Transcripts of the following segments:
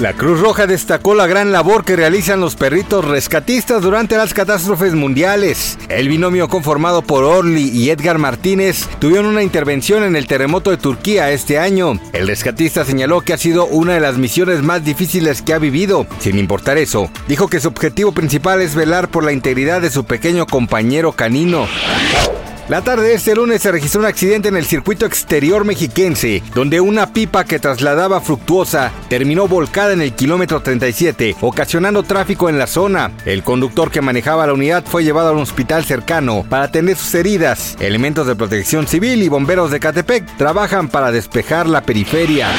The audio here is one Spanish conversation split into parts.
La Cruz Roja destacó la gran labor que realizan los perritos rescatistas durante las catástrofes mundiales. El binomio conformado por Orly y Edgar Martínez tuvieron una intervención en el terremoto de Turquía este año. El rescatista señaló que ha sido una de las misiones más difíciles que ha vivido. Sin importar eso, dijo que su objetivo principal es velar por la integridad de su pequeño compañero canino. La tarde de este lunes se registró un accidente en el circuito exterior mexiquense, donde una pipa que trasladaba fructuosa terminó volcada en el kilómetro 37, ocasionando tráfico en la zona. El conductor que manejaba la unidad fue llevado a un hospital cercano para atender sus heridas. Elementos de protección civil y bomberos de Catepec trabajan para despejar la periferia.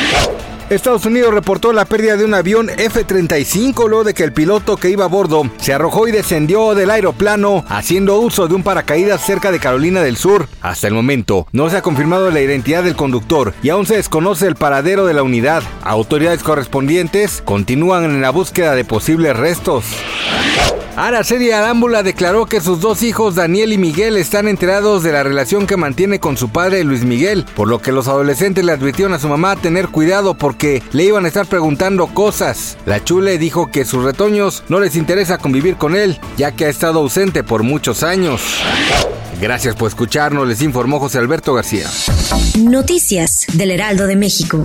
Estados Unidos reportó la pérdida de un avión F-35 luego de que el piloto que iba a bordo se arrojó y descendió del aeroplano haciendo uso de un paracaídas cerca de Carolina del Sur. Hasta el momento no se ha confirmado la identidad del conductor y aún se desconoce el paradero de la unidad. Autoridades correspondientes continúan en la búsqueda de posibles restos. Araceli Arámbula declaró que sus dos hijos, Daniel y Miguel, están enterados de la relación que mantiene con su padre Luis Miguel, por lo que los adolescentes le advirtieron a su mamá tener cuidado porque le iban a estar preguntando cosas. La chule dijo que sus retoños no les interesa convivir con él, ya que ha estado ausente por muchos años. Gracias por escucharnos, les informó José Alberto García. Noticias del Heraldo de México.